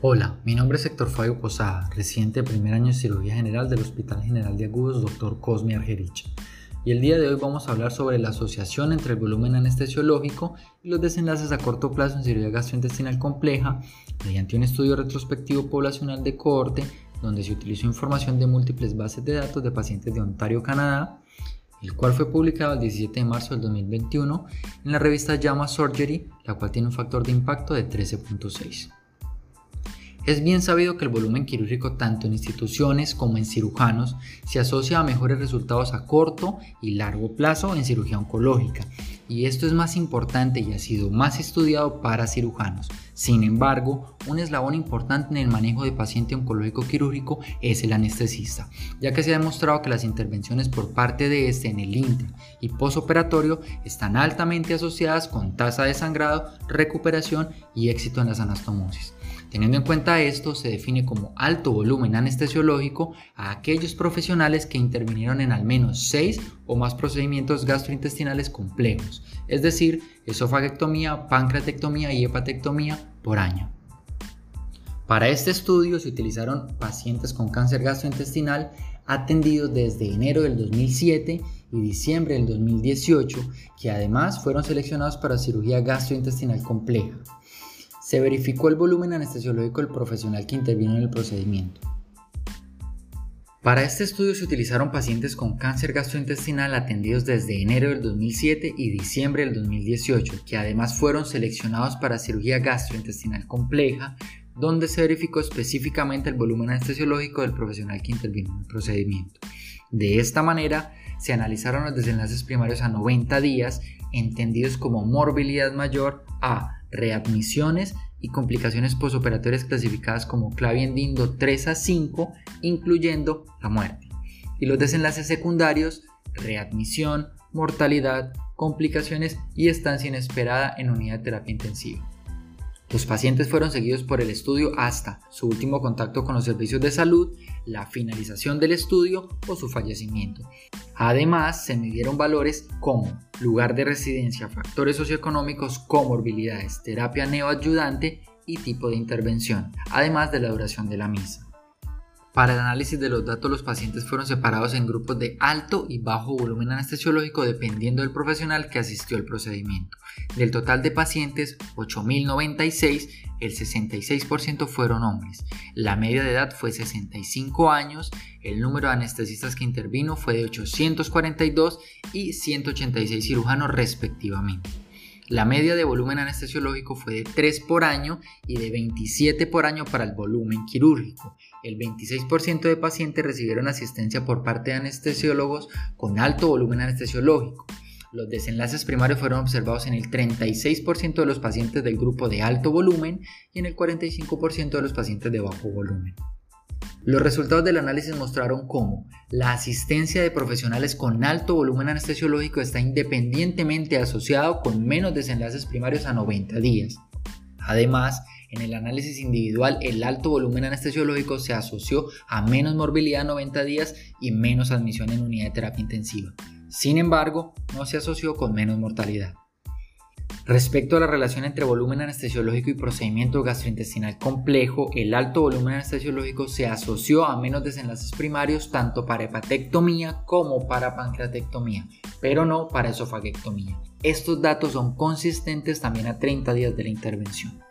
Hola, mi nombre es Héctor Fabio Posada, residente de primer año de cirugía general del Hospital General de Agudos Dr. Cosme Argerich. Y el día de hoy vamos a hablar sobre la asociación entre el volumen anestesiológico y los desenlaces a corto plazo en cirugía gastrointestinal compleja mediante un estudio retrospectivo poblacional de cohorte donde se utilizó información de múltiples bases de datos de pacientes de Ontario, Canadá, el cual fue publicado el 17 de marzo del 2021 en la revista JAMA Surgery, la cual tiene un factor de impacto de 13.6. Es bien sabido que el volumen quirúrgico tanto en instituciones como en cirujanos se asocia a mejores resultados a corto y largo plazo en cirugía oncológica, y esto es más importante y ha sido más estudiado para cirujanos. Sin embargo, un eslabón importante en el manejo de paciente oncológico quirúrgico es el anestesista, ya que se ha demostrado que las intervenciones por parte de este en el intra y posoperatorio están altamente asociadas con tasa de sangrado, recuperación y éxito en las anastomosis. Teniendo en cuenta esto, se define como alto volumen anestesiológico a aquellos profesionales que intervinieron en al menos 6 o más procedimientos gastrointestinales complejos, es decir, esofagectomía, pancreatectomía y hepatectomía por año. Para este estudio se utilizaron pacientes con cáncer gastrointestinal atendidos desde enero del 2007 y diciembre del 2018, que además fueron seleccionados para cirugía gastrointestinal compleja se verificó el volumen anestesiológico del profesional que intervino en el procedimiento. Para este estudio se utilizaron pacientes con cáncer gastrointestinal atendidos desde enero del 2007 y diciembre del 2018, que además fueron seleccionados para cirugía gastrointestinal compleja, donde se verificó específicamente el volumen anestesiológico del profesional que intervino en el procedimiento. De esta manera, se analizaron los desenlaces primarios a 90 días, entendidos como morbilidad mayor a readmisiones y complicaciones posoperatorias clasificadas como Dindo 3 a 5, incluyendo la muerte. Y los desenlaces secundarios, readmisión, mortalidad, complicaciones y estancia inesperada en unidad de terapia intensiva. Los pacientes fueron seguidos por el estudio hasta su último contacto con los servicios de salud, la finalización del estudio o su fallecimiento. Además, se midieron valores como lugar de residencia, factores socioeconómicos, comorbilidades, terapia neoayudante y tipo de intervención, además de la duración de la misa. Para el análisis de los datos, los pacientes fueron separados en grupos de alto y bajo volumen anestesiológico dependiendo del profesional que asistió al procedimiento. Del total de pacientes, 8.096, el 66% fueron hombres. La media de edad fue 65 años, el número de anestesistas que intervino fue de 842 y 186 cirujanos respectivamente. La media de volumen anestesiológico fue de 3 por año y de 27 por año para el volumen quirúrgico. El 26% de pacientes recibieron asistencia por parte de anestesiólogos con alto volumen anestesiológico. Los desenlaces primarios fueron observados en el 36% de los pacientes del grupo de alto volumen y en el 45% de los pacientes de bajo volumen. Los resultados del análisis mostraron cómo la asistencia de profesionales con alto volumen anestesiológico está independientemente asociado con menos desenlaces primarios a 90 días. Además, en el análisis individual, el alto volumen anestesiológico se asoció a menos morbilidad a 90 días y menos admisión en unidad de terapia intensiva. Sin embargo, no se asoció con menos mortalidad. Respecto a la relación entre volumen anestesiológico y procedimiento gastrointestinal complejo, el alto volumen anestesiológico se asoció a menos desenlaces primarios tanto para hepatectomía como para pancreatectomía, pero no para esofagectomía. Estos datos son consistentes también a 30 días de la intervención.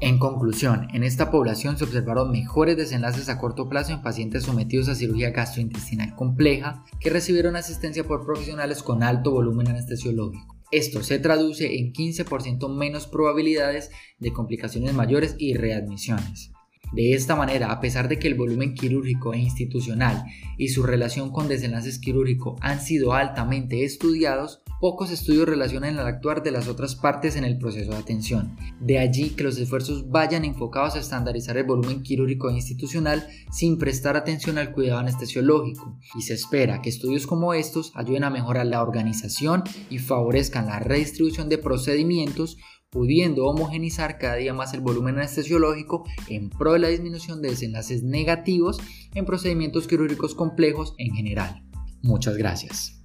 En conclusión, en esta población se observaron mejores desenlaces a corto plazo en pacientes sometidos a cirugía gastrointestinal compleja que recibieron asistencia por profesionales con alto volumen anestesiológico. Esto se traduce en 15% menos probabilidades de complicaciones mayores y readmisiones. De esta manera, a pesar de que el volumen quirúrgico e institucional y su relación con desenlaces quirúrgicos han sido altamente estudiados, pocos estudios relacionan el actuar de las otras partes en el proceso de atención. De allí que los esfuerzos vayan enfocados a estandarizar el volumen quirúrgico e institucional sin prestar atención al cuidado anestesiológico, y se espera que estudios como estos ayuden a mejorar la organización y favorezcan la redistribución de procedimientos pudiendo homogenizar cada día más el volumen anestesiológico en pro de la disminución de desenlaces negativos en procedimientos quirúrgicos complejos en general. Muchas gracias.